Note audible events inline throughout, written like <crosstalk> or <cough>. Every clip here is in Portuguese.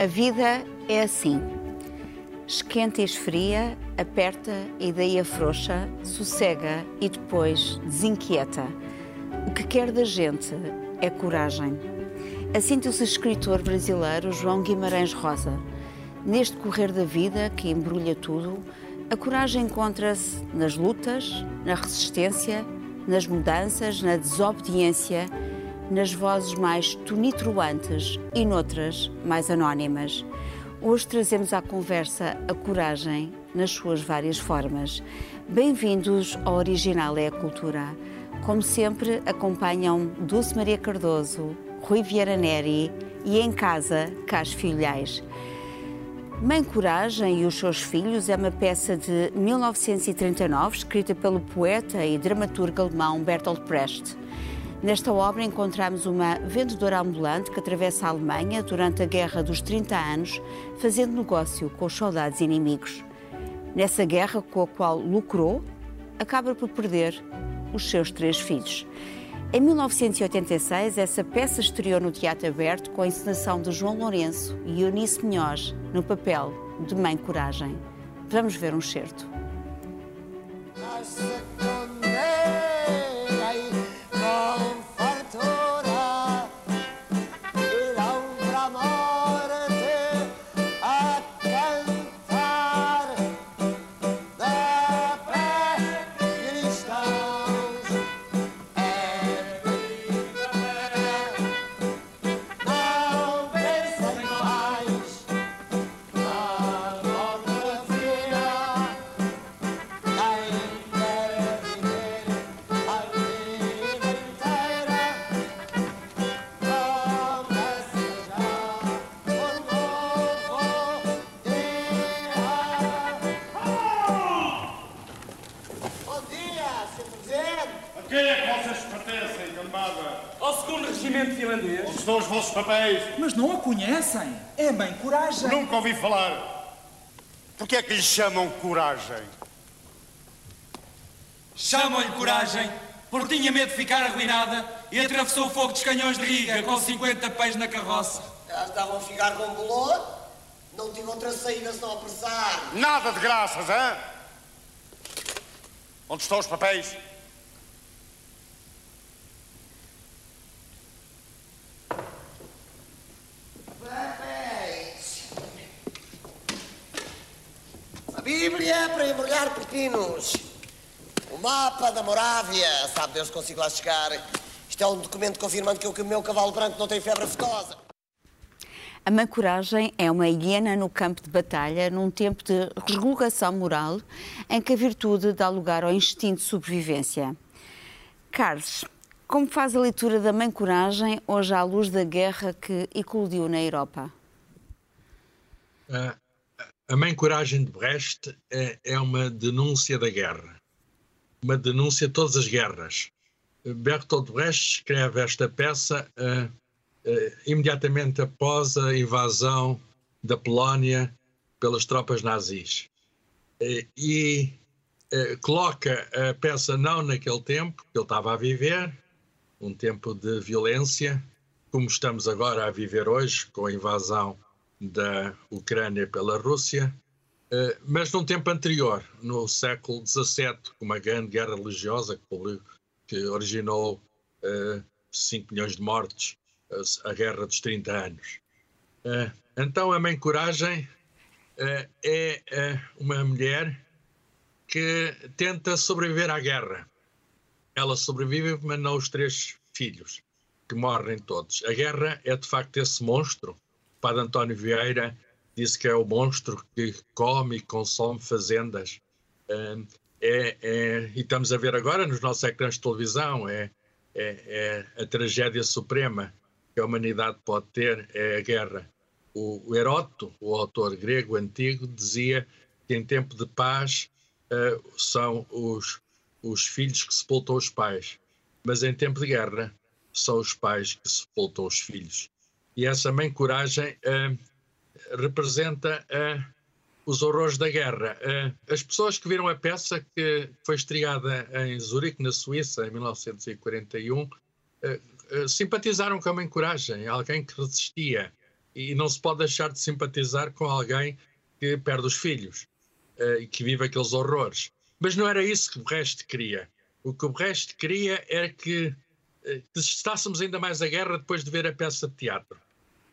A vida é assim. Esquenta e esfria, aperta e daí afrouxa, sossega e depois desinquieta. O que quer da gente é coragem. Assim diz o escritor brasileiro João Guimarães Rosa. Neste correr da vida que embrulha tudo, a coragem encontra-se nas lutas, na resistência, nas mudanças, na desobediência, nas vozes mais tonitruantes e noutras mais anónimas. Hoje trazemos à conversa a coragem nas suas várias formas. Bem-vindos ao Original é a Cultura. Como sempre, acompanham Dulce Maria Cardoso, Rui Vieira Neri e em casa, Cas Filhais. Mãe Coragem e os seus filhos é uma peça de 1939, escrita pelo poeta e dramaturgo alemão Bertolt Brecht. Nesta obra encontramos uma vendedora ambulante que atravessa a Alemanha durante a Guerra dos 30 anos, fazendo negócio com os soldados inimigos. Nessa guerra com a qual lucrou, acaba por perder os seus três filhos. Em 1986, essa peça estreou no Teatro Aberto com a encenação de João Lourenço e Eunice Minhoz no papel de Mãe Coragem. Vamos ver um certo. Mas não a conhecem. É bem coragem. Nunca ouvi falar. Por que é que lhe chamam coragem? Chamam-lhe coragem porque tinha medo de ficar arruinada e atravessou o fogo dos canhões de Riga com 50 pés na carroça. Já estavam a ficar com bolor? Não tinha outra saída senão apressar. Nada de graças, hã? Onde estão os papéis? Bíblia para embrulhar pepinos. O mapa da Morávia, sabe Deus consigo lá chegar. Isto é um documento confirmando que o meu cavalo branco não tem febre aftosa. A Mãe Coragem é uma hiena no campo de batalha, num tempo de regulação moral, em que a virtude dá lugar ao instinto de sobrevivência. Carlos, como faz a leitura da Mãe Coragem hoje à luz da guerra que eclodiu na Europa? A Mãe Coragem de Brecht é, é, uma denúncia da guerra, uma denúncia de todas as guerras. Bertolt Brecht escreve esta peça uh, uh, imediatamente após a invasão da Polónia pelas tropas nazis. Uh, e coloca a peça não naquele tempo que ele estava a viver, um tempo de violência, como estamos agora a viver hoje, com a invasão da Ucrânia pela Rússia, eh, mas num tempo anterior, no século XVII, com uma grande guerra religiosa que originou 5 eh, milhões de mortes, a Guerra dos 30 Anos. Eh, então, a Mãe Coragem é uma mulher que tenta sobreviver à guerra. Ela sobrevive, mas não os três filhos, que morrem todos. A guerra é, de facto, esse monstro Padre António Vieira disse que é o monstro que come e consome fazendas. É, é, e estamos a ver agora nos nossos ecrãs de televisão, é, é, é, a tragédia suprema que a humanidade pode ter, é a guerra. O, o Heródoto, o autor grego antigo, dizia que em tempo de paz uh, são os, os filhos que sepultam os pais, mas em tempo de guerra são os pais que sepultam os filhos. E essa mãe coragem uh, representa uh, os horrores da guerra. Uh, as pessoas que viram a peça que foi estreada em Zurique, na Suíça, em 1941, simpatizaram com a mãe coragem, alguém que resistia e não se pode deixar de simpatizar com alguém que perde os filhos e que vive aqueles horrores. Mas não era isso que Brecht queria. O que Brecht queria era que uh, detestássemos ainda mais a guerra depois de ver a peça de teatro.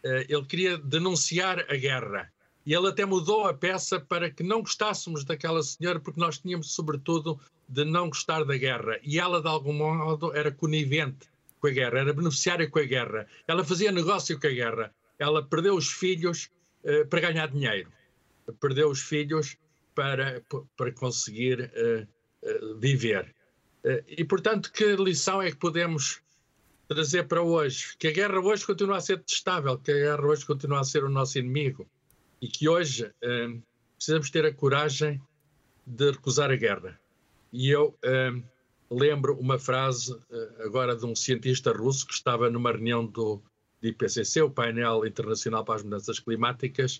Uh, ele queria denunciar a guerra. E ele até mudou a peça para que não gostássemos daquela senhora, porque nós tínhamos, sobretudo, de não gostar da guerra. E ela, de algum modo, era conivente com a guerra, era beneficiária com a guerra. Ela fazia negócio com a guerra. Ela perdeu os filhos uh, para ganhar dinheiro. Perdeu os filhos para, para conseguir uh, uh, viver. e, portanto, que lição é que podemos trazer para hoje? Que a guerra hoje continua a ser detestável, que a guerra hoje continua a ser o nosso inimigo e que hoje precisamos ter a coragem de recusar a guerra. E eu lembro uma frase uh, agora de um cientista russo que estava numa reunião do, IPCC, o painel internacional para as mudanças climáticas,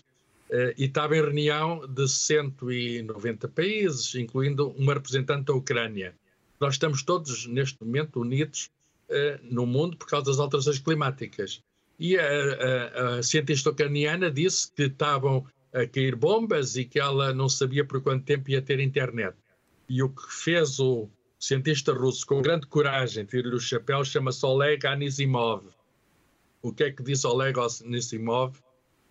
uh, e estava em reunião de 190 países, incluindo uma representante da Ucrânia. Nós estamos todos, neste momento, unidos no mundo por causa das alterações climáticas. E a, a, a cientista ucraniana disse que estavam a cair bombas e que ela não sabia por quanto tempo ia ter internet. E o que fez o, cientista russo com grande coragem, tira-lhe o chapéu, chama-se Oleg Anisimov. O que é que disse Oleg Anisimov?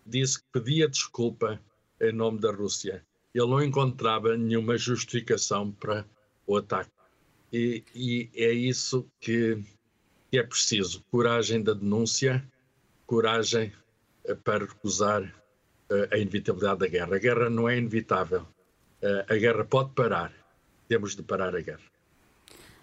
Disse que pedia desculpa em nome da Rússia. Ele não encontrava nenhuma justificação para o ataque. E, e é isso que, que é preciso: coragem da denúncia, coragem eh, para recusar uh, a inevitabilidade da guerra. A guerra não é inevitável. Uh, a guerra pode parar. Temos de parar a guerra.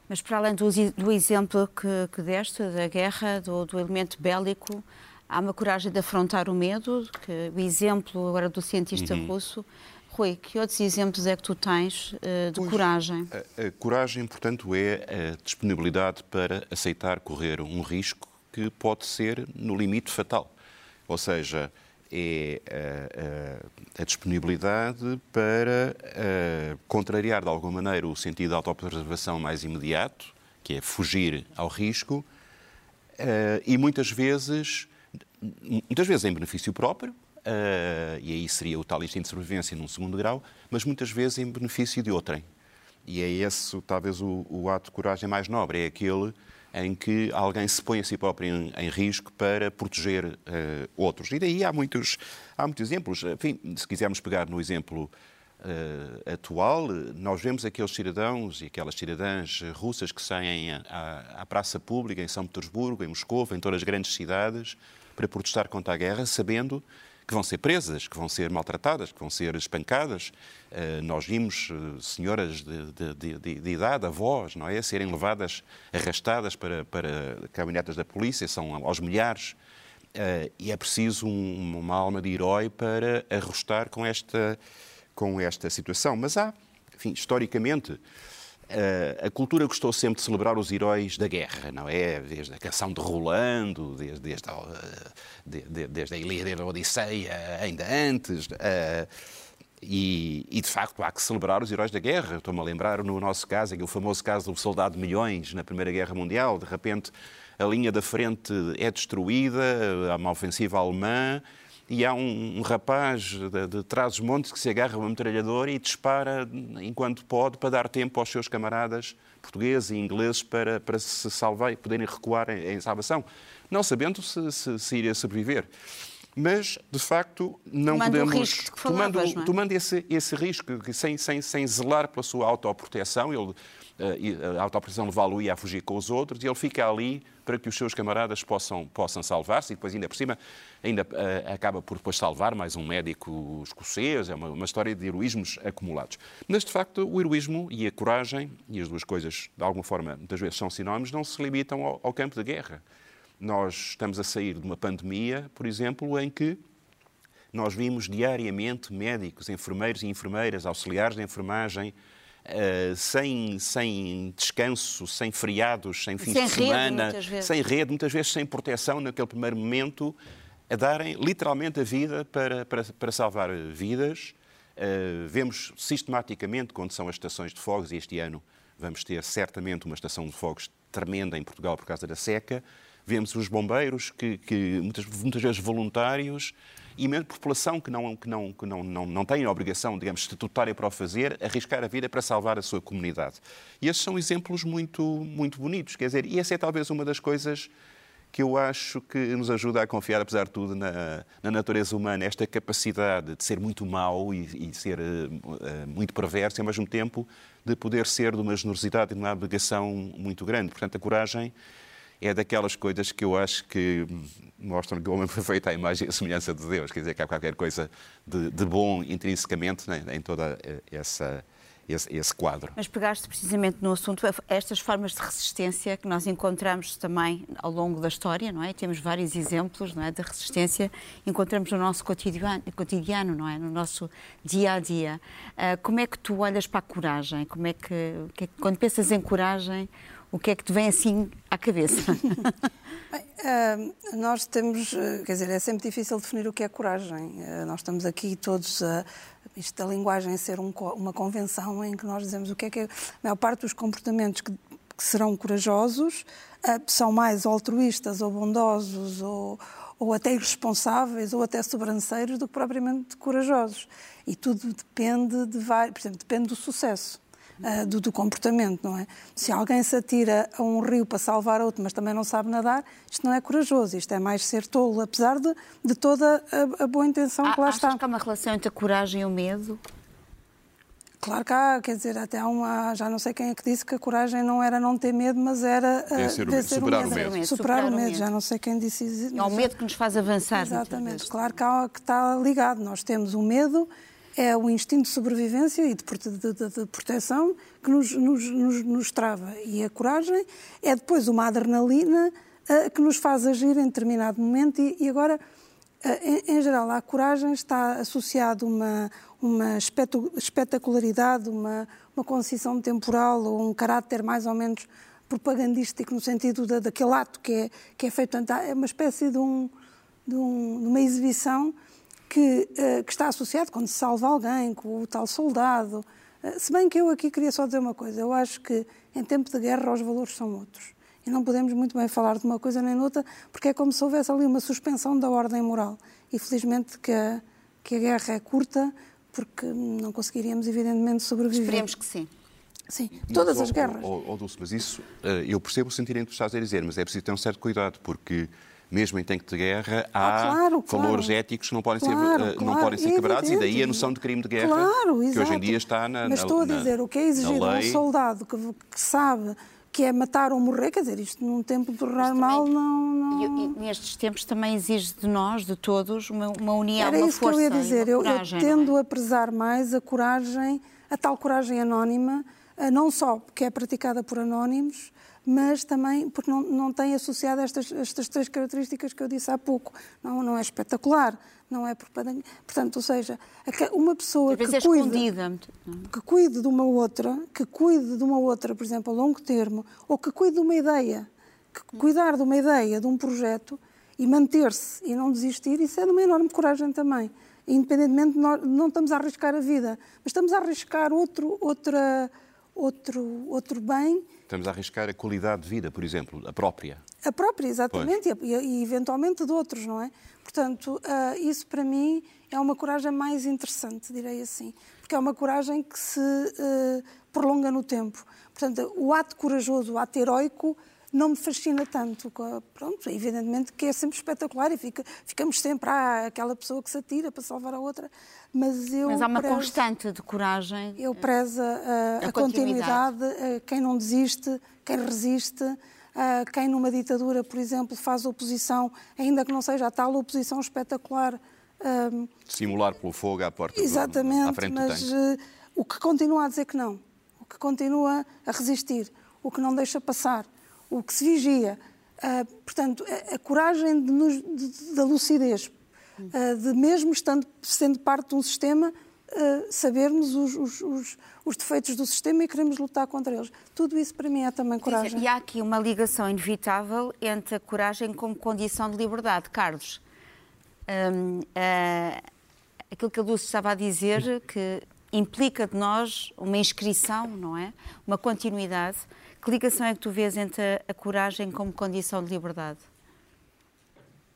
Mas para além do, do exemplo que, que, deste, da guerra, do, do, elemento bélico, há uma coragem de afrontar o medo, que, o exemplo agora do cientista uhum. russo. Rui, que outros exemplos é que tu tens uh, de pois, coragem? A, a, coragem, portanto, é a disponibilidade para aceitar correr um risco que pode ser, no limite, fatal. Ou seja, é a, a, a disponibilidade para contrariar de alguma maneira o sentido de autopreservação mais imediato, que é fugir ao risco, e muitas vezes, muitas vezes em benefício próprio, e aí seria o tal instinto de sobrevivência num segundo grau, mas muitas vezes em benefício de outrem. E é esse, talvez, o, o ato de coragem mais nobre, é aquele em que alguém se põe a si próprio em, em risco para proteger uh, outros. E daí há muitos, há muitos exemplos. Enfim, se quisermos pegar no exemplo uh, atual, nós vemos aqueles cidadãos e aquelas cidadãs russas que saem à, à praça pública em São Petersburgo, em Moscou, em todas as grandes cidades, para protestar contra a guerra, sabendo que vão ser presas, que vão ser maltratadas, que vão ser espancadas. Uh, nós vimos uh, senhoras de, de, de, de, idade, avós, não é? Serem levadas, arrastadas para, para caminhonetas da polícia, são aos milhares. Uh, e é preciso um, uma alma de herói para arrostar com esta, com esta situação. Mas há, enfim, historicamente, a cultura gostou sempre de celebrar os heróis da guerra, não é? Desde a canção de Rolando, desde, desde, a, desde, desde a Ilíada e a Odisseia, ainda antes. E, e, de facto há que celebrar os heróis da guerra. Estou-me a lembrar no nosso caso, o famoso caso do soldado de milhões na Primeira Guerra Mundial. De repente a linha da frente é destruída, há uma ofensiva alemã e há um, um rapaz de, de trás-os-montes que se agarra a uma metralhadora e dispara enquanto pode para dar tempo aos seus camaradas portugueses e ingleses para, para se salvar e poderem recuar em, em salvação, não sabendo se, se, se iria sobreviver. Mas, de facto, não tomando podemos. Falavas, tomando, não é? tomando esse, esse risco, sem, sem, sem zelar pela sua autoproteção, ele eh, a autopressão levá-lo-ia a fugir com os outros e ele fica ali para que os seus camaradas possam, possam salvar-se e depois ainda por cima ainda uh, acaba por depois salvar mais um médico escocês, é uma, uma, história de heroísmos acumulados. Mas, de facto, o heroísmo e a coragem, e as duas coisas, de alguma forma, muitas vezes são sinónimos, não se limitam ao, ao campo de guerra. Nós estamos a sair de uma pandemia, por exemplo, em que nós vimos diariamente médicos, enfermeiros e enfermeiras, auxiliares de enfermagem, Uh, sem, sem descanso, sem feriados, sem fins sem de semana, rede, sem rede, muitas vezes sem proteção naquele primeiro momento, a darem literalmente a vida para, para, para salvar vidas. Uh, vemos sistematicamente quando são as estações de fogos, e este ano vamos ter certamente uma estação de fogos tremenda em Portugal por causa da seca, vemos os bombeiros, que, que muitas, muitas vezes voluntários, e mesmo população que não, que não, que não, não, não tem a obrigação, digamos, estatutária para o fazer, arriscar a vida para salvar a sua comunidade. E esses são exemplos muito, muito bonitos, quer dizer, e essa é talvez uma das coisas que eu acho que nos ajuda a confiar, apesar de tudo, na, na natureza humana, esta capacidade de ser muito mau e, e ser uh, uh, muito perverso, e ao mesmo tempo de poder ser de uma generosidade e de uma abnegação muito grande. Portanto, a coragem é daquelas coisas que eu acho que mostram que o homem <laughs> foi feito à imagem e semelhança de Deus. Quer dizer, que há qualquer coisa de, de bom intrinsecamente né, em toda essa, esse, esse, quadro. Mas pegaste precisamente no assunto estas formas de resistência que nós encontramos também ao longo da história, não é? Temos vários exemplos, não é, de resistência, encontramos no nosso cotidiano, cotidiano não é, no nosso dia a dia. Uh, como é que tu olhas para a coragem? Como é que, que quando pensas em coragem, o que é que te vem assim à cabeça? <laughs> Bem, uh, nós temos, uh, quer dizer, é sempre difícil definir o que é coragem. Uh, nós estamos aqui todos a. Isto da linguagem ser um, uma convenção em que nós dizemos o que é que é. A maior parte dos comportamentos que, que serão corajosos são mais altruístas ou bondosos ou, ou até irresponsáveis ou até sobranceiros do que propriamente corajosos. E tudo depende de. Por exemplo, depende do sucesso uh, do, do, comportamento, não é? Se alguém se atira a um rio para salvar outro, mas também não sabe nadar, isto não é corajoso, isto é mais ser tolo, apesar de, de toda a, a boa intenção ah, que lá está. Achas que há uma relação entre a coragem e o medo? Claro que há, quer dizer, até há uma, já não sei quem é que disse que a coragem não era não ter medo, mas era vencer o, medo. Superar o medo. Superar, superar, o medo, já não sei quem disse isso. É o medo que nos faz avançar. Exatamente, claro que, há, que está ligado. Nós temos o medo é o instinto de sobrevivência e de, de, de, de proteção que nos, nos, nos, nos, trava. E a coragem é depois uma adrenalina uh, que nos faz agir em determinado momento. E, e agora, uh, em, em, geral, à coragem está associado uma, uma espetacularidade, uma, uma concisão temporal ou um caráter mais ou menos propagandístico no sentido da, daquele ato que é, que é feito. É uma espécie de, um, de, um, de uma exibição que, uh, que está associado quando se salva alguém, com o tal soldado. Uh, se bem que eu aqui queria só dizer uma coisa, eu acho que em tempo de guerra os valores são outros. E não podemos muito bem falar de uma coisa nem outra, porque é como se houvesse ali uma suspensão da ordem moral. E felizmente que a, que a guerra é curta, porque não conseguiríamos, evidentemente, sobreviver. Esperemos que sim. Sim, todas mas, as guerras. Oh, oh, Dulce, mas isso, uh, eu percebo o sentimento que estás a dizer, mas é preciso ter um certo cuidado, porque mesmo em tempo de guerra, há ah, claro, valores claro. éticos que não podem claro, ser, uh, não podem ser quebrados e daí a noção de crime de guerra claro, que hoje em dia está na Mas estou na, a dizer, o que é exigido a um soldado que, que, sabe que é matar ou morrer, quer dizer, isto num tempo de normal não... não... E, e, nestes tempos também exige de nós, de todos, uma, uma união, Era uma isso força que eu ia dizer, eu, coragem, eu tendo é? a prezar mais a coragem, a tal coragem anónima, não só porque é praticada por anónimos, mas também porque não, não tem associado estas, estas três características que eu disse há pouco. Não, não é espetacular, não é Portanto, ou seja, uma pessoa que, é cuide, que cuide de uma outra, que cuide de uma outra, por exemplo, a longo termo, ou que cuide de uma ideia, que cuidar de uma ideia, de um projeto e manter-se e não desistir, isso é de uma enorme coragem também. Independentemente de nós, não estamos a arriscar a vida, mas estamos a arriscar outro, outra, outro, outro bem Estamos a arriscar a qualidade de vida, por exemplo, a própria. A própria, exatamente, e, e, eventualmente de outros, não é? Portanto, uh, isso para mim é uma coragem mais interessante, direi assim, porque é uma coragem que se uh, prolonga no tempo. Portanto, o ato corajoso, o ato heroico, não me fascina tanto. Pronto, evidentemente que é sempre espetacular e fica, ficamos sempre ah, aquela pessoa que se atira para salvar a outra, mas eu Mas há uma prezo, constante de coragem. Eu prezo a, a, a continuidade, continuidade a quem não desiste, quem resiste, a quem numa ditadura, por exemplo, faz oposição, ainda que não seja a tal oposição espetacular. Um, Simular pelo fogo à porta Exatamente, do, à frente mas uh, o que continua a dizer que não, o que continua a resistir, o que não deixa passar, o que se vigia. Uh, portanto, a, a coragem de nos, de, da lucidez, uh, de mesmo estando, sendo parte de um sistema, uh, sabermos os, os, os, os, defeitos do sistema e queremos lutar contra eles. Tudo isso para mim é também coragem. E há aqui uma ligação inevitável entre a coragem como condição de liberdade. Carlos, um, aquilo que a Dulce estava a dizer, que implica de nós uma inscrição, não é? Uma continuidade. Que ligação é que tu vês entre a, coragem como condição de liberdade?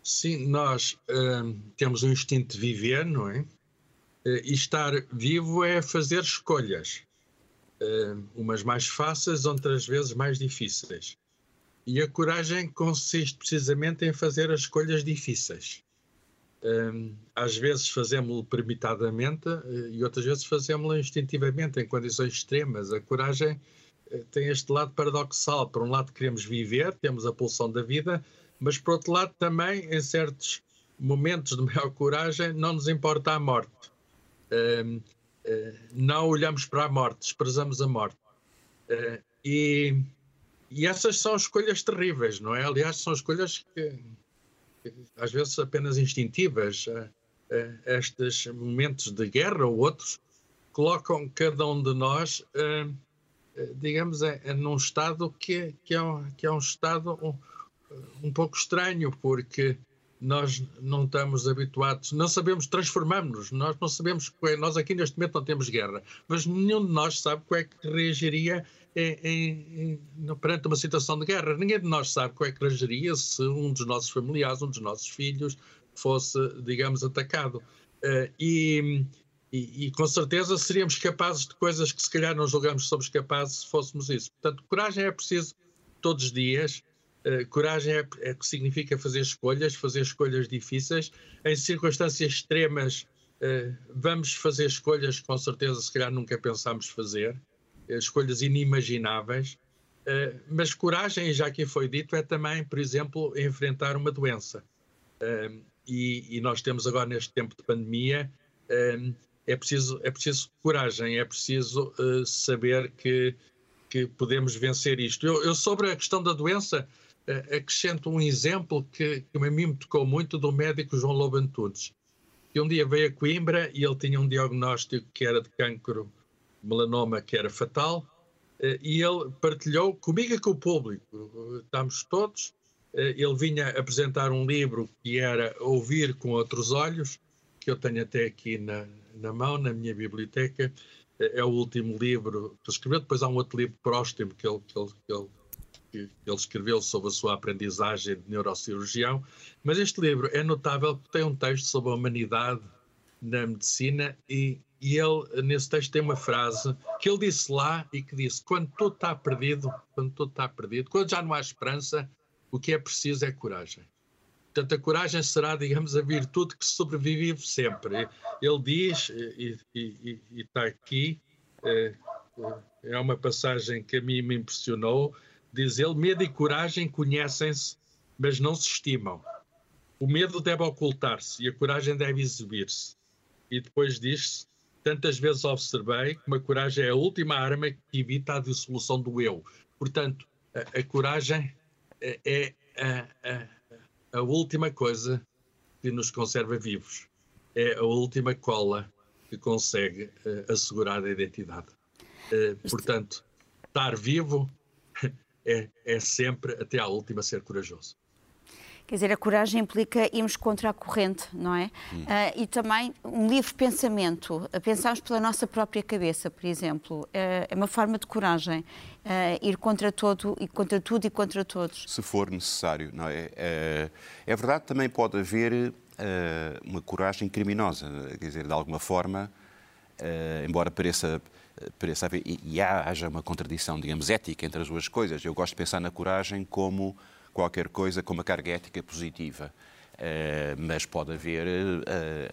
sim, nós uh, temos um instinto de viver, não é? Uh, e estar vivo é fazer escolhas, uh, umas mais fáceis, outras vezes mais difíceis. E a coragem consiste precisamente em fazer as escolhas difíceis. às vezes fazemos-lo permitadamente e outras vezes fazemos-lo instintivamente, em condições extremas. A coragem tem este lado paradoxal. Por um lado, queremos viver, temos a pulsão da vida, mas por outro lado também, em certos momentos de maior coragem, não nos importa a morte. Uh, uh, não olhamos para a morte, desprezamos a morte. Uh, e, e, essas são escolhas terríveis, não é? Aliás, são escolhas que, que às vezes apenas instintivas. estes momentos de guerra ou outros colocam cada um de nós, digamos, é, é num estado que, que, é, um, que é um estado um pouco estranho, porque nós não estamos habituados, não sabemos, transformamos-nos, nós não sabemos, é, nós aqui neste momento não temos guerra, mas nenhum de nós sabe como é que reagiria em, em, em, perante uma situação de guerra. Ninguém de nós sabe como é que reagiria se um dos nossos familiares, um dos nossos filhos fosse, digamos, atacado. Uh, e, e, e, com certeza seríamos capazes de coisas que se calhar não julgamos somos capazes se fôssemos isso. Portanto, coragem é preciso todos os dias, Uh, coragem é, é que significa fazer escolhas, fazer escolhas difíceis. Em circunstâncias extremas, uh, vamos fazer escolhas que com certeza, se calhar, nunca pensámos fazer, uh, escolhas inimagináveis. mas coragem, já que foi dito, é também, por exemplo, enfrentar uma doença. E, e, nós temos agora, neste tempo de pandemia, é, preciso, é preciso coragem, é preciso saber que, que podemos vencer isto. Eu, eu sobre a questão da doença acrescento um exemplo que, que a mim me tocou muito do médico João Lobo Antunes, que um dia veio a Coimbra e ele tinha um diagnóstico que era de cancro, melanoma, que era fatal, eh, e ele partilhou comigo e com o público, estamos todos, ele vinha apresentar um livro que era Ouvir com Outros Olhos, que eu tenho até aqui na, na mão, na minha biblioteca, eh, é o último livro que escreveu, depois há um outro livro próximo que ele, que ele, que ele que ele escreveu sobre a sua aprendizagem de neurocirurgião, mas este livro é notável porque tem um texto sobre a humanidade na medicina e, e ele, nesse texto, tem uma frase que ele disse lá e que disse: quando tudo está perdido, quando tudo está perdido, quando já não há esperança, o que é preciso é coragem. Portanto, a coragem será, digamos, a virtude que sobrevive sempre. Ele diz, e, e, está aqui, é, é uma passagem que a mim me impressionou, Diz ele: medo e coragem conhecem-se, mas não se estimam. O medo deve ocultar-se e a coragem deve exibir-se. E depois diz-se: tantas vezes observei que uma coragem é a última arma que evita a dissolução do eu. Portanto, a, a coragem é, é a, a última coisa que nos conserva vivos. É a última cola que consegue uh, assegurar a identidade. Uh, portanto, estar vivo <laughs> é, é sempre, até à última, ser corajoso. Quer dizer, a coragem implica irmos contra a corrente, não é? Hum. Uh, e também um livre pensamento, pensarmos pela nossa própria cabeça, por exemplo, uh, é uma forma de coragem, uh, ir contra todo e contra tudo e contra todos. Se for necessário, não é? É, é verdade, também pode haver uma coragem criminosa, quer dizer, de alguma forma, embora pareça pareça haver, e, e haja uma contradição, digamos, ética entre as duas coisas. Eu gosto de pensar na coragem como qualquer coisa com uma carga ética positiva. Uh, mas pode haver uh,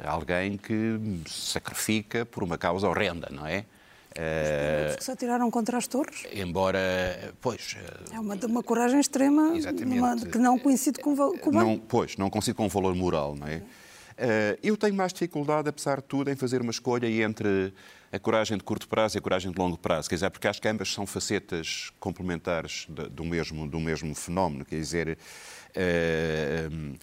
alguém que sacrifica por uma causa horrenda, não é? Uh, que se atiraram contra as torres? Embora, pois... é uma, uma coragem extrema uma, que não coincide com, o não, Pois, não coincide com o valor moral, não é? Eu tenho mais dificuldade, apesar de tudo, em fazer uma escolha entre a coragem de curto prazo e a coragem de longo prazo. Quer dizer, porque acho que ambas são facetas complementares do mesmo, do mesmo fenómeno. Quer dizer, uh,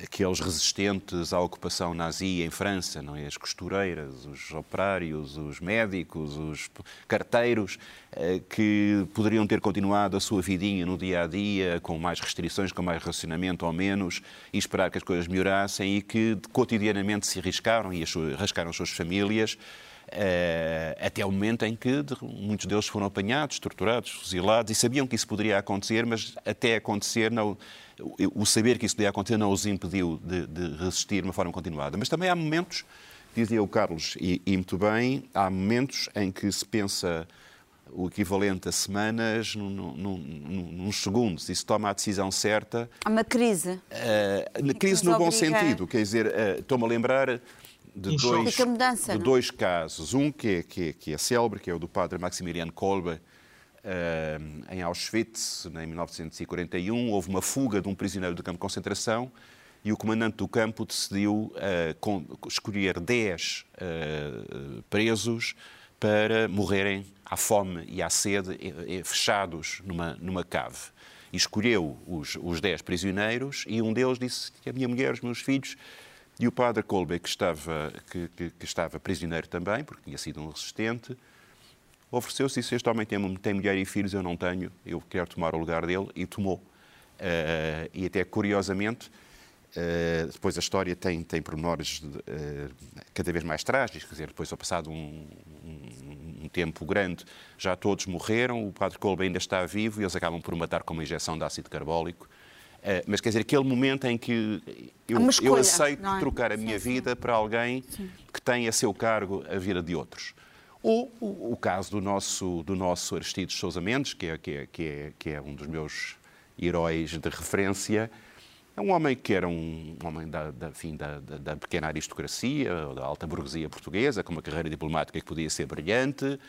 aqueles resistentes à ocupação nazi em França, não é? as costureiras, os operários, os médicos, os carteiros, uh, que poderiam ter continuado a sua vidinha no dia a dia, com mais restrições, com mais racionamento ou menos, e esperar que as coisas melhorassem e que cotidianamente se arriscaram e arriscaram as suas famílias Uh, até o momento em que muitos deles foram apanhados, torturados, fuzilados e sabiam que isso poderia acontecer, mas até acontecer não, o saber que isso podia acontecer não os impediu de, de, resistir de uma forma continuada. Mas também há momentos, dizia o Carlos, e, e muito bem, há momentos em que se pensa o equivalente a semanas num, num, num, segundos e se toma a decisão certa. Há uma crise. Uh, crise no bom sentido, quer dizer, uh, estou-me a lembrar de, dois, mudança, de não? dois casos. Um que é, que, é, que é célebre, que é o do padre Maximilian Kolbe, em Auschwitz, em 1941. Houve uma fuga de um prisioneiro do campo de concentração e o comandante do campo decidiu com, escolher 10 presos para morrerem à fome e à sede, fechados numa, numa cave. E escolheu os, os dez prisioneiros e um deles disse que a minha mulher, os meus filhos, e o padre Kolbe, que estava, que, que, que estava prisioneiro também, porque tinha sido um resistente, ofereceu-se e disse: Este homem tem, tem mulher e filhos, eu não tenho, eu quero tomar o lugar dele, e tomou. Uh, e até curiosamente, Uh, depois a história tem, tem pormenores uh, cada vez mais trágicos, quer dizer, depois ao passado um, um, um, tempo grande já todos morreram, o padre Kolbe ainda está vivo e eles acabam por matar com uma injeção de ácido carbólico. Mas quer dizer, aquele momento em que eu, eu aceito é? trocar a minha sim, vida sim. para alguém sim. que tem a seu cargo a vida de outros. Ou o, o caso do nosso, do nosso Aristides Sousa Mendes, que é, que, é, que, é, que é um dos meus heróis de referência, é um homem que era um homem da, da, enfim, da, da, pequena aristocracia, da alta burguesia portuguesa, com uma carreira diplomática que podia ser brilhante,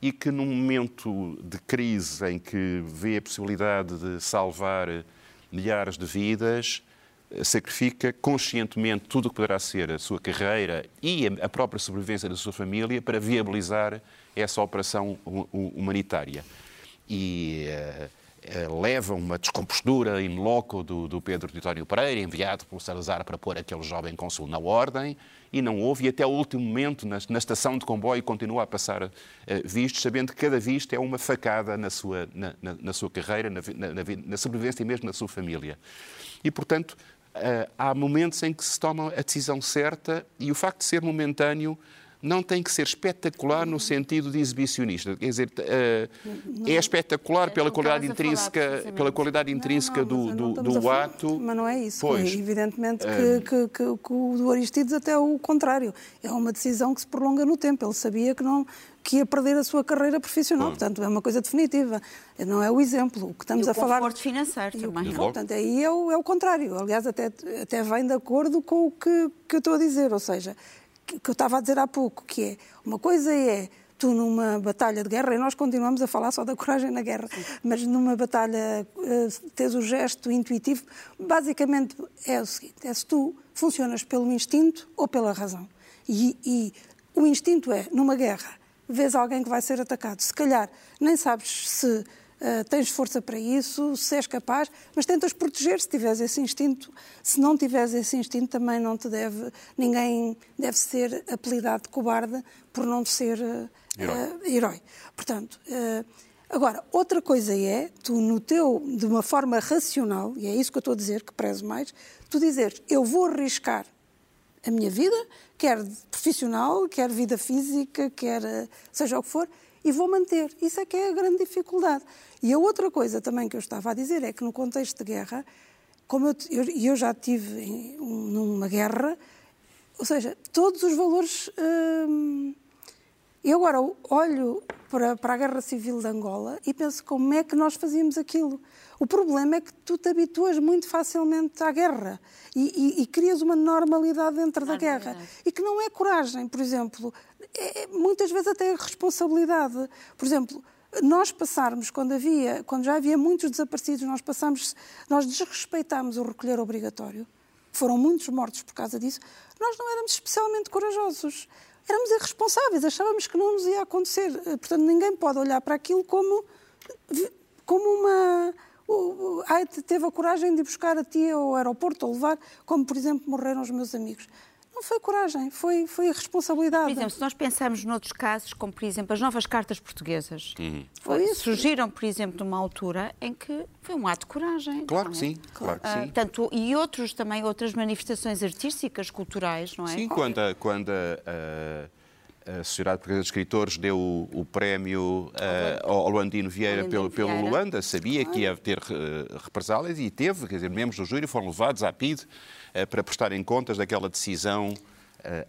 e que num momento de crise em que vê a possibilidade de salvar milhares de vidas, sacrifica conscientemente tudo o que poderá ser a sua carreira e a própria sobrevivência da sua família para viabilizar essa operação humanitária. E uh, eh, leva uma descompostura in loco do, do Pedro Titório Pereira, enviado por Salazar para pôr aquele jovem cônsul na ordem, e não houve, e até o último momento, na, na estação de comboio, continua a passar uh, vistos, sabendo que cada visto é uma facada na sua, na, na, na sua carreira, na, sobrevivência e mesmo na sua família. E, portanto, uh, há momentos em que se toma a decisão certa, e o facto de ser momentâneo não tem que ser espetacular no sentido de exibicionista. Quer dizer, uh, é espetacular pela qualidade intrínseca, pela qualidade intrínseca não, não, do, do, do ato. Mas não é isso. Pois, evidentemente que, que, que, que, o do Aristides até é o contrário. É uma decisão que se prolonga no tempo. Ele sabia que não que ia perder a sua carreira profissional. Portanto, é uma coisa definitiva. Não é o exemplo. O que estamos e a falar. O financeiro também. O, portanto, aí é o, é o contrário. Aliás, até, até vem de acordo com o que, que eu estou a dizer. Ou seja, que eu estava a dizer há pouco, que é uma coisa é tu numa batalha de guerra, e nós continuamos a falar só da coragem na guerra, mas numa batalha uh, tens o gesto intuitivo, basicamente é o seguinte, é se tu funcionas pelo instinto ou pela razão. E, e o instinto é, numa guerra, vês alguém que vai ser atacado, se calhar nem sabes se Uh, tens força para isso, se és capaz, mas tentas proteger se tiveres esse instinto. Se não tiveres esse instinto, também não te deve, ninguém deve ser apelidado de cobarde por não ser uh, herói. Uh, herói. Portanto, agora, outra coisa é, tu no teu, de uma forma racional, e é isso que eu estou a dizer, que prezo mais, tu dizeres, eu vou arriscar a minha vida, quer profissional, quer vida física, quer seja o que for, e vou manter. Isso é que é a grande dificuldade. E a outra coisa também que eu estava a dizer é que no contexto de guerra, como eu, eu, eu já tive em, um, numa guerra, ou seja, todos os valores. Hum, eu agora olho para, para a Guerra Civil de Angola e penso como é que nós fazíamos aquilo. O problema é que tu te habituas muito facilmente à guerra e, e, e crias uma normalidade dentro da guerra. E que não é coragem, por exemplo, é, muitas vezes até é responsabilidade. Por exemplo, nós passarmos, quando, havia, quando já havia muitos desaparecidos, nós passamos, nós desrespeitámos o recolher obrigatório, foram muitos mortos por causa disso, nós não éramos especialmente corajosos. Éramos irresponsáveis, achávamos que não nos ia acontecer. Portanto, ninguém pode olhar para aquilo como, como uma. Ai, teve a coragem de ir buscar a tia ao aeroporto ou levar, como por exemplo morreram os meus amigos. Não foi coragem, foi, foi a responsabilidade. Por exemplo, se nós pensarmos noutros casos, como por exemplo as novas cartas portuguesas, uhum. foi isso. surgiram, por exemplo, numa altura em que foi um ato de coragem. Claro que é? sim, claro que sim. Uh, tanto, e outros também, outras manifestações artísticas, culturais, não é? Sim, quando, quando uh, a Sociedade Portuguesa de Escritores deu o, o prémio uh, ao Luandino Vieira pelo, pelo Vieira. Luanda, sabia que ia ter uh, represálias e teve, quer dizer, membros do júri foram levados à PIDE uh, para prestarem contas daquela decisão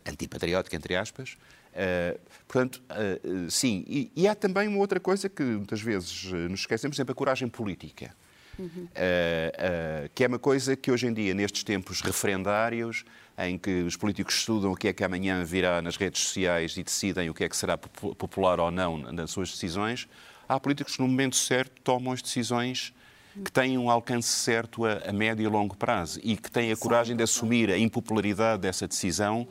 antipatriótica, entre aspas. portanto, sim. E, e, há também uma outra coisa que muitas vezes nos esquecemos, por exemplo, a coragem política. Uhum. que é uma coisa que hoje em dia, nestes tempos referendários, em que os políticos estudam o que é que amanhã virá nas redes sociais e decidem o que é que será popular ou não nas suas decisões, há políticos que no momento certo tomam as decisões que têm um alcance certo a, médio e longo prazo e que têm a coragem de assumir a impopularidade dessa decisão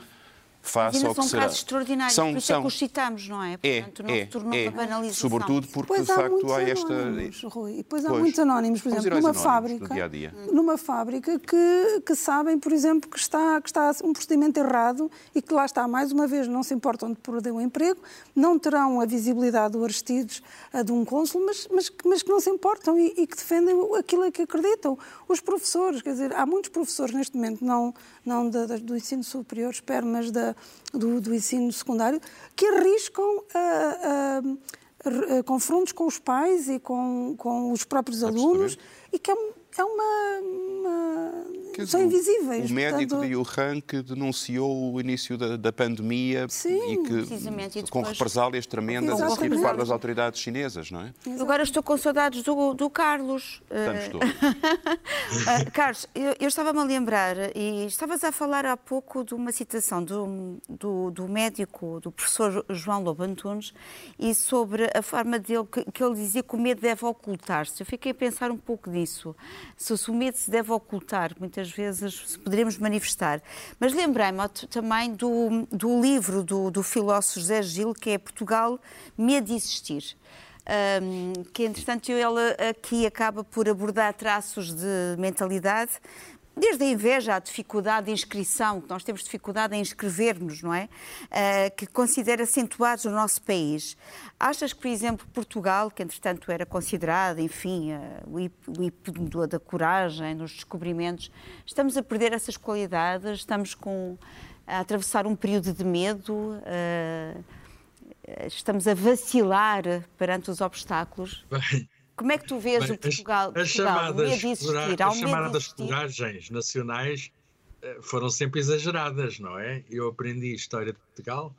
face ao que são será. casos extraordinários, são, por isso são... é que os citamos, não é? É, Portanto, não é, se tornou é. uma banalização. Sobretudo porque, de há facto, muitos há esta... anónimos, Rui. E depois há Pois. muitos anónimos, por exemplo, numa anónimos do fábrica, dia-a-dia. numa fábrica que, que sabem, por exemplo, que está, que está um procedimento errado e que lá está, mais uma vez, não se importam de perder o emprego, não terão a visibilidade do Aristides, a de um cônsul, mas, mas, que- mas que não se importam e, e que defendem aquilo a que acreditam. Os professores, quer dizer, há muitos professores neste momento, não, não da- da- do ensino superior, espero, mas da, do, do ensino secundário, que arriscam ah, ah, ah, confrontos com os pais e com, com os próprios alunos e que é, é uma, uma- Quer são dizer, invisíveis. O médico portanto- de Wuhan que denunciou o início da, da pandemia Sim, e que, precisamente, e com depois- represálias tremendas a seguir por parte das autoridades chinesas, não é? Agora estou com saudades do, do Carlos. Estamos Eh, todos. <laughs> Ah, Carlos, eu, eu estava-me a lembrar, e estavas a falar há pouco de uma citação do, do, do médico, do professor João Lobo Antunes, e sobre a forma dele, que, que ele dizia que o medo deve ocultar-se. Eu fiquei a pensar um pouco nisso. Se, se o medo se deve ocultar, muitas vezes se poderemos manifestar. Mas lembrei-me também do, do livro do, do filósofo José Gil, que é Portugal, Medo de Existir. Um, que entretanto ele aqui acaba por abordar traços de mentalidade, desde a inveja à dificuldade de inscrição, que nós temos dificuldade em inscrever-nos, não é? Uh, que considera acentuados no nosso país. Achas que, por exemplo, Portugal, que entretanto era considerado, enfim, uh, o hip- o ípone do- da coragem, dos descobrimentos, estamos a perder essas qualidades, estamos com, a atravessar um período de medo. uh, estamos a vacilar perante os obstáculos. Bem, Como é que tu vês bem, o Portugal? as, as Portugal, chamadas, de existir, as chamadas coragens nacionais eh, foram sempre exageradas, não é? Eu aprendi história de Portugal,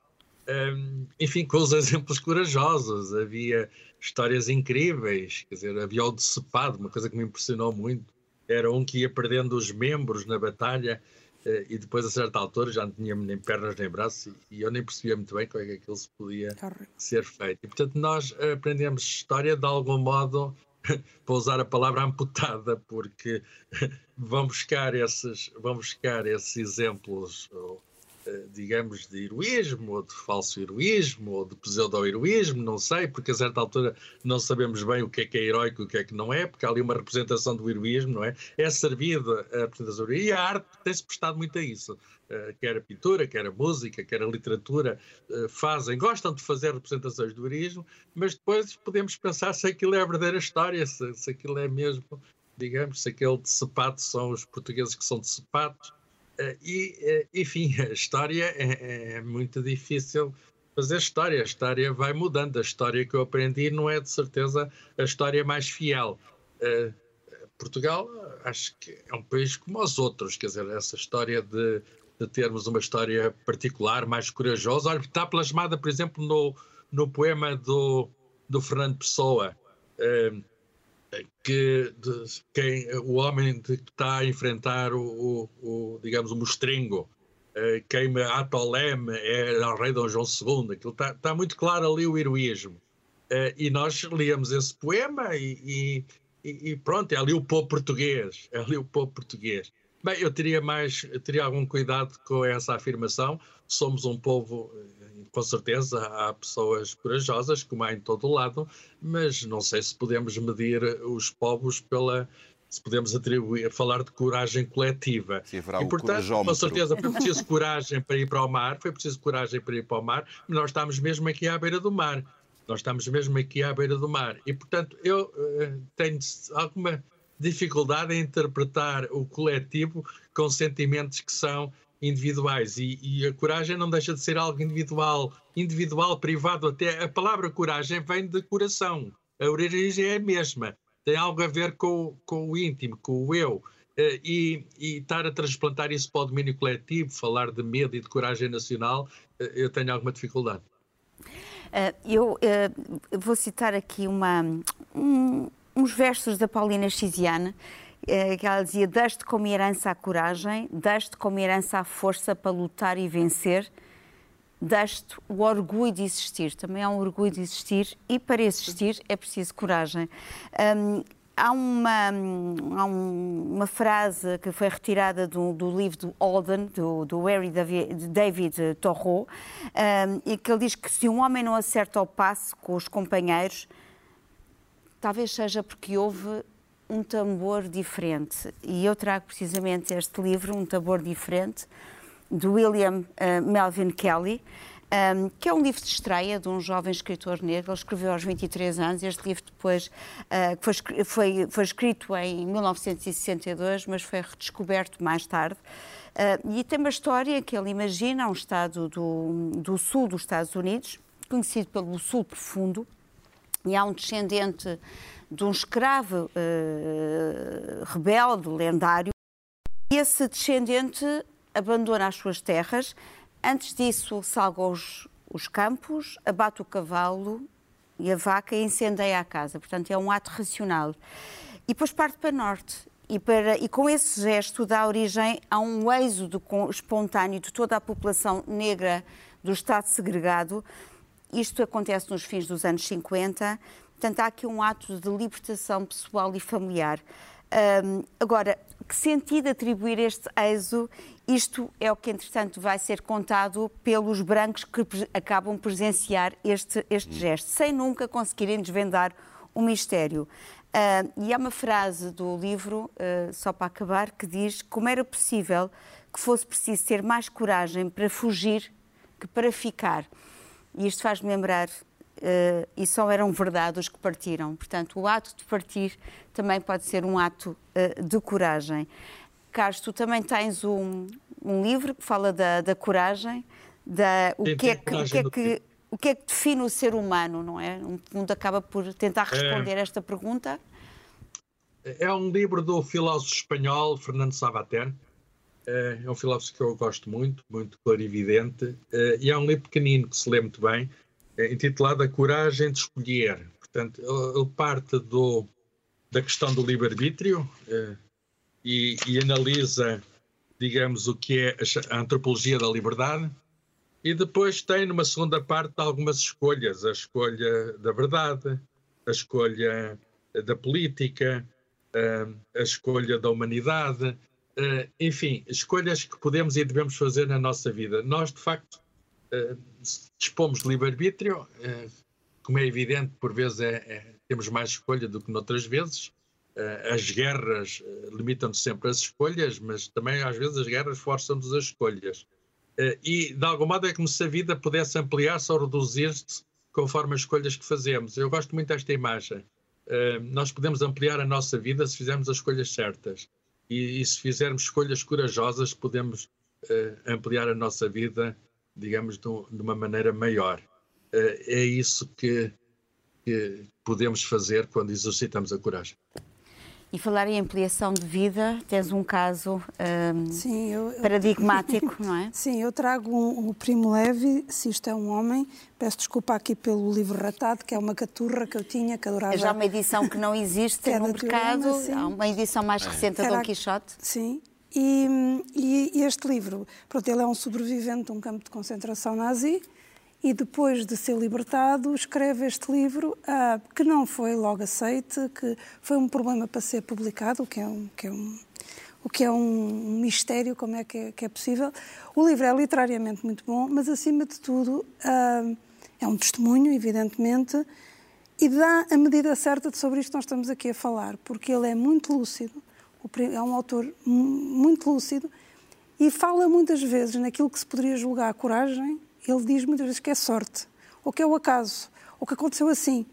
hum, enfim, com os <laughs> exemplos corajosos. Havia histórias incríveis, quer dizer, havia o decepado, uma coisa que me impressionou muito. Era um que ia perdendo os membros na batalha e depois, a certa altura, já não tinha nem pernas nem braços e, eu nem percebia muito bem como é que aquilo se podia Horrível. ser feito. E, portanto, nós aprendemos história de algum modo, <laughs> para usar a palavra amputada, porque <laughs> vão buscar esses, vão buscar esses exemplos, ou, eh, digamos, de heroísmo, ou de falso heroísmo, ou de pseudo-heroísmo, não sei, porque a certa altura não sabemos bem o que é que é heróico e o que é que não é, porque há ali uma representação do heroísmo, não é? É servida a representação do e a arte tem-se prestado muito a isso. Eh, quer a pintura, quer a música, quer a literatura, eh, fazem, gostam de fazer representações do heroísmo, mas depois podemos pensar se aquilo é a verdadeira história, se, se aquilo é mesmo, digamos, se aquele de sapato são os portugueses que são de sapatos. Eh, E, eh, enfim, <laughs> a história é, é muito difícil fazer história. A história vai mudando. A história que eu aprendi não é de certeza a história mais fiel. Eh, Portugal, acho que é um país como os outros, quer dizer, essa história de, de termos uma história particular, mais corajosa. Olha, está plasmada, por exemplo, no, no poema do, do Fernando Pessoa, eh, que de, quem, o homem que está a enfrentar o, o- o, digamos, o mostrengo, eh, quem me ata ao leme é o rei Dom João II. Aquilo está, está muito claro ali o heroísmo. Eh, e nós líamos esse poema e, e- e- pronto, é ali o povo português, é ali o povo português. Bem, eu teria mais, eu teria algum cuidado com essa afirmação. Somos um povo, com certeza, há pessoas corajosas, como há em todo o lado, mas não sei se podemos medir os povos pela, se podemos atribuir, falar de coragem coletiva. E o portanto, com certeza foi preciso coragem para ir para o mar, foi preciso coragem para ir para o mar, mas nós estamos mesmo aqui à beira do mar. Nós estamos mesmo aqui à beira do mar. E, portanto, eu eh, tenho alguma dificuldade em interpretar o coletivo com sentimentos que são individuais e, e, a coragem não deixa de ser algo individual, individual, privado. Até a palavra coragem vem de coração. A origem é a mesma. Tem algo a ver com, com o íntimo, com o eu. Uh, e, e, estar a transplantar isso para o domínio coletivo, falar de medo e de coragem nacional, uh, eu tenho alguma dificuldade. Uh, eu vou citar aqui uma, um, uns versos da Paulina Chiziane, que ela dizia: Deste como herança a coragem, deste como herança a força para lutar e vencer, deste o orgulho de existir. Também há um orgulho de existir e para existir é preciso coragem. Um, há uma, há uma frase que foi retirada do, do livro do Alden, do, do Harry David, David Thoreau, um, e que ele diz que se um homem não acerta o passo com os companheiros, talvez seja porque houve um tambor diferente. E eu trago precisamente este livro, Um Tambor Diferente, de William uh, Melvin Kelly, um, que é um livro de estreia de um jovem escritor negro. Ele escreveu aos 23 anos. Este livro depois uh, foi, foi, foi, escrito em 1962, mas foi redescoberto mais tarde. Uh, e tem uma história que ele imagina um estado do, do sul dos Estados Unidos, conhecido pelo Sul Profundo, e há um descendente de um escravo uh, rebelde, lendário. E esse descendente abandona as suas terras Antes disso, salga os, os campos, abate o cavalo e a vaca e incendeia a casa. Portanto, é um ato racional. E depois parte para norte. E, para, e com esse gesto dá origem a um êxodo espontâneo de toda a população negra do Estado segregado. Isto acontece nos fins dos anos 50. Portanto, há aqui um ato de libertação pessoal e familiar. Um, agora, que sentido atribuir este êxodo isto é o que, entretanto, vai ser contado pelos brancos que acabam presenciar este, este gesto, sem nunca conseguirem desvendar o mistério. Uh, e há uma frase do livro, uh, só para acabar, que diz como era possível que fosse preciso ter mais coragem para fugir que para ficar. E isto faz-me lembrar, uh, e só eram verdade os que partiram. Portanto, o ato de partir também pode ser um ato de coragem. Carlos, tu também tens um, um livro que fala da, da coragem, da, o, que é que, o, que é que, o que é que define o ser humano, não é? Um mundo acaba por tentar responder é, esta pergunta. É um livro do filósofo espanhol Fernando Sabater. É, é um filósofo que eu gosto muito, muito clarividente, é, e é um livro pequenino que se lê muito bem, é intitulado A Coragem de Escolher. Portanto, ele parte do, da questão do livre-arbítrio, é, e, e analisa, digamos, o que é a antropologia da liberdade. E depois tem, numa segunda parte, algumas escolhas: a escolha da verdade, a escolha da política, a escolha da humanidade, enfim, escolhas que podemos e devemos fazer na nossa vida. Nós, de facto, dispomos de livre-arbítrio, como é evidente, por vezes é, é, temos mais escolha do que noutras vezes, eh, as guerras eh, limitam-nos sempre as escolhas, mas também às vezes as guerras forçam-nos as escolhas. Eh, e de algum modo é como se a vida pudesse ampliar-se ou reduzir-se conforme as escolhas que fazemos. Eu gosto muito desta imagem. Nós podemos ampliar a nossa vida se fizermos as escolhas certas. E, e se fizermos escolhas corajosas, podemos ampliar a nossa vida, digamos, de, uma maneira maior. É isso que, que podemos fazer quando exercitamos a coragem. E falar em ampliação de vida, tens um caso um, Sim, eu, paradigmático, eu, <laughs> não é? Sim, eu trago um, o Primo Levi, se isto é um homem. Peço desculpa aqui pelo livro ratado, que é uma caturra que eu tinha, que adorava. É já uma edição que não existe no mercado, há uma edição mais recente a Dom Quixote. Sim, e, e, este livro, pronto, ele é um sobrevivente de um campo de concentração nazi e depois de ser libertado escreve este livro uh, que não foi logo aceite, que foi um problema para ser publicado, o que é um, que é um, o que é um mistério, como é que, é que é possível. O livro é literariamente muito bom, mas acima de tudo uh, é um testemunho, evidentemente, e dá a medida certa de sobre isto que nós estamos aqui a falar, porque ele é muito lúcido, é um autor muito lúcido e fala muitas vezes naquilo que se poderia julgar a coragem ele diz muitas vezes que é sorte, ou que é o acaso, ou que aconteceu assim.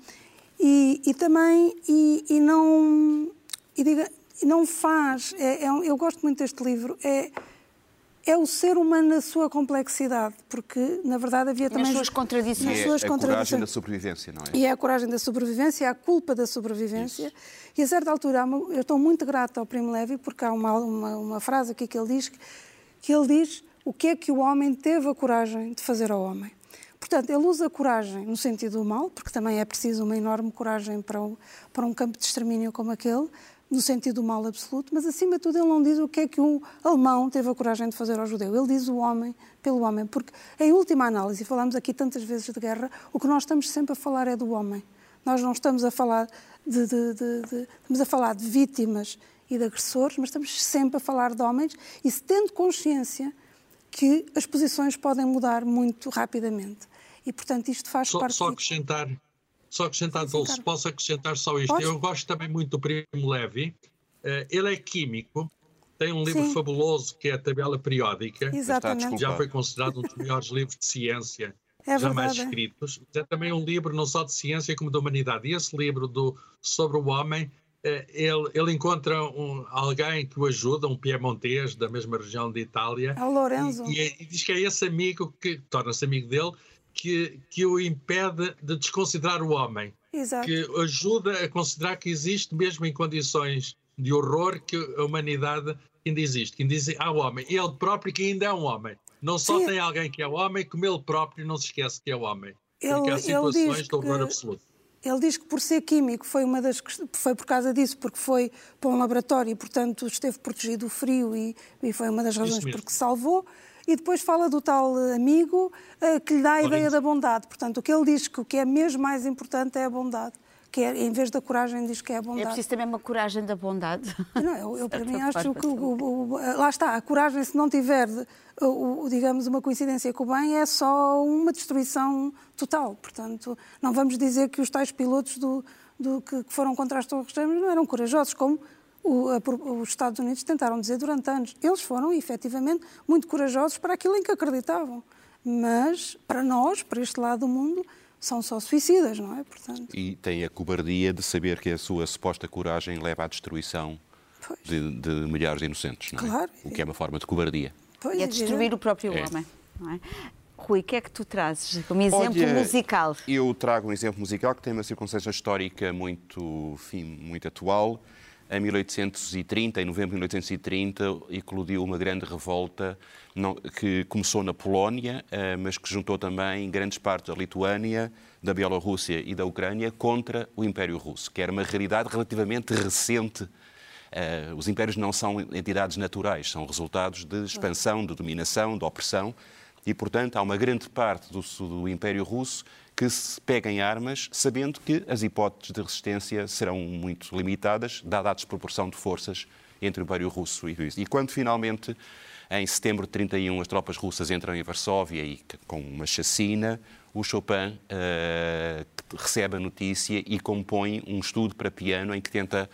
E, e também, e, e não, e diga, não faz, é, é, eu gosto muito deste livro, é, é o ser humano na sua complexidade, porque na verdade havia também nas suas contradições. nas é suas a contradições. coragem da sobrevivência, não é? E é a coragem da sobrevivência, é a culpa da sobrevivência. Isso. E a certa altura, eu estou muito grata ao Primo Levi, porque há uma, uma, uma frase aqui que ele diz, que ele diz o que é que o homem teve a coragem de fazer ao homem. Portanto, ele usa coragem no sentido do mal, porque também é preciso uma enorme coragem para um, para um campo de extermínio como aquele, no sentido do mal absoluto, mas acima de tudo ele não diz o que é que o alemão teve a coragem de fazer ao judeu. Ele diz o homem pelo homem, porque em última análise, e falamos aqui tantas vezes de guerra, o que nós estamos sempre a falar é do homem. Nós não estamos a falar de, de, de, de estamos a falar de vítimas e de agressores, mas estamos sempre a falar de homens e se tendo consciência que as posições podem mudar muito rapidamente. E, portanto, isto faz só, parte... Só acrescentar, só acrescentar, Dulce, posso acrescentar só isto. Pode? Eu gosto também muito do Primo Levi. Uh, ele é químico, tem um livro Sim. fabuloso que é a Tabela Periódica. Exatamente. Já foi considerado um dos melhores livros de ciência é jamais escritos. É também um livro não só de ciência como da humanidade. E esse livro do, sobre o homem, eh, ele, ele encontra um, alguém que o ajuda, um piemontês da mesma região de Itália. É o Lorenzo. E, e, e diz que é esse amigo que torna-se amigo dele que, que o impede de desconsiderar o homem. Exato. Que ajuda a considerar que existe, mesmo em condições de horror, que a humanidade ainda existe, que ainda existe, há o homem. Ele próprio que ainda é um homem. Não só Sim. tem alguém que é homem, como ele próprio não se esquece que é homem. Ele, porque há situações de horror absoluto. Ele diz que por ser químico foi uma das foi por causa disso, porque foi para um laboratório e, portanto, esteve protegido do frio e, e foi uma das razões porque salvou. E depois fala do tal amigo uh, que lhe dá a ideia da bondade. Portanto, o que ele diz que o que é mesmo mais importante é a bondade que é, em vez da coragem diz que é a bondade. É preciso também uma coragem da bondade. Não, eu, eu para <laughs> mim acho que o, o, o, lá está, a coragem se não tiver, o, digamos, uma coincidência com o bem é só uma destruição total. Portanto, não vamos dizer que os tais pilotos do, do que, que, foram contra as torres gêmeas não eram corajosos, como os Estados Unidos tentaram dizer durante anos. Eles foram, efetivamente, muito corajosos para aquilo em que acreditavam. Mas, para nós, para este lado do mundo, são só suicidas, não é? Portanto... E tem a cobardia de saber que a sua suposta coragem leva à destruição de, de, milhares de inocentes, não é? Claro. O que é uma forma de cobardia. Pois, e é destruir o próprio é. homem, não é? Rui, o que é que tu trazes como exemplo Olha, musical? Eu trago um exemplo musical que tem uma circunstância histórica muito, enfim, muito atual. Em 1830, em novembro de 1830, eclodiu uma grande revolta não, que começou na Polónia, uh, mas que juntou também grandes partes da Lituânia, da Bielorrússia e da Ucrânia contra o Império Russo, que era uma realidade relativamente recente. Uh, os impérios não são entidades naturais, são resultados de expansão, de dominação, de opressão, e, portanto, há uma grande parte do, do Império Russo que se pega em armas, sabendo que as hipóteses de resistência serão muito limitadas, dada a desproporção de forças entre o Império Russo e isso. E quando finalmente em setembro de 31, as tropas russas entram em Varsóvia e com uma chacina. O Chopin uh, recebe a notícia e compõe um estudo para piano em que tenta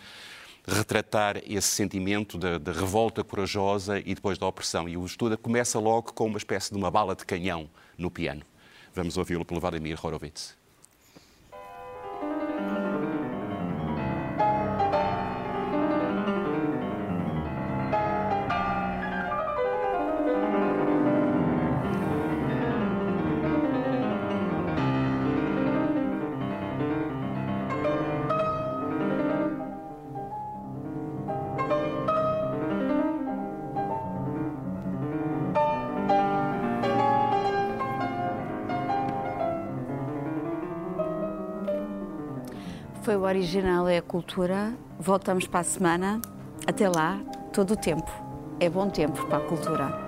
retratar esse sentimento da, revolta corajosa e depois da opressão. E o estudo começa logo com uma espécie de uma bala de canhão no piano. Vamos ouvi-lo pelo Vladimir Horowitz. Foi o original, é a cultura. Voltamos para a semana. Até lá, todo o tempo. É bom tempo para a cultura.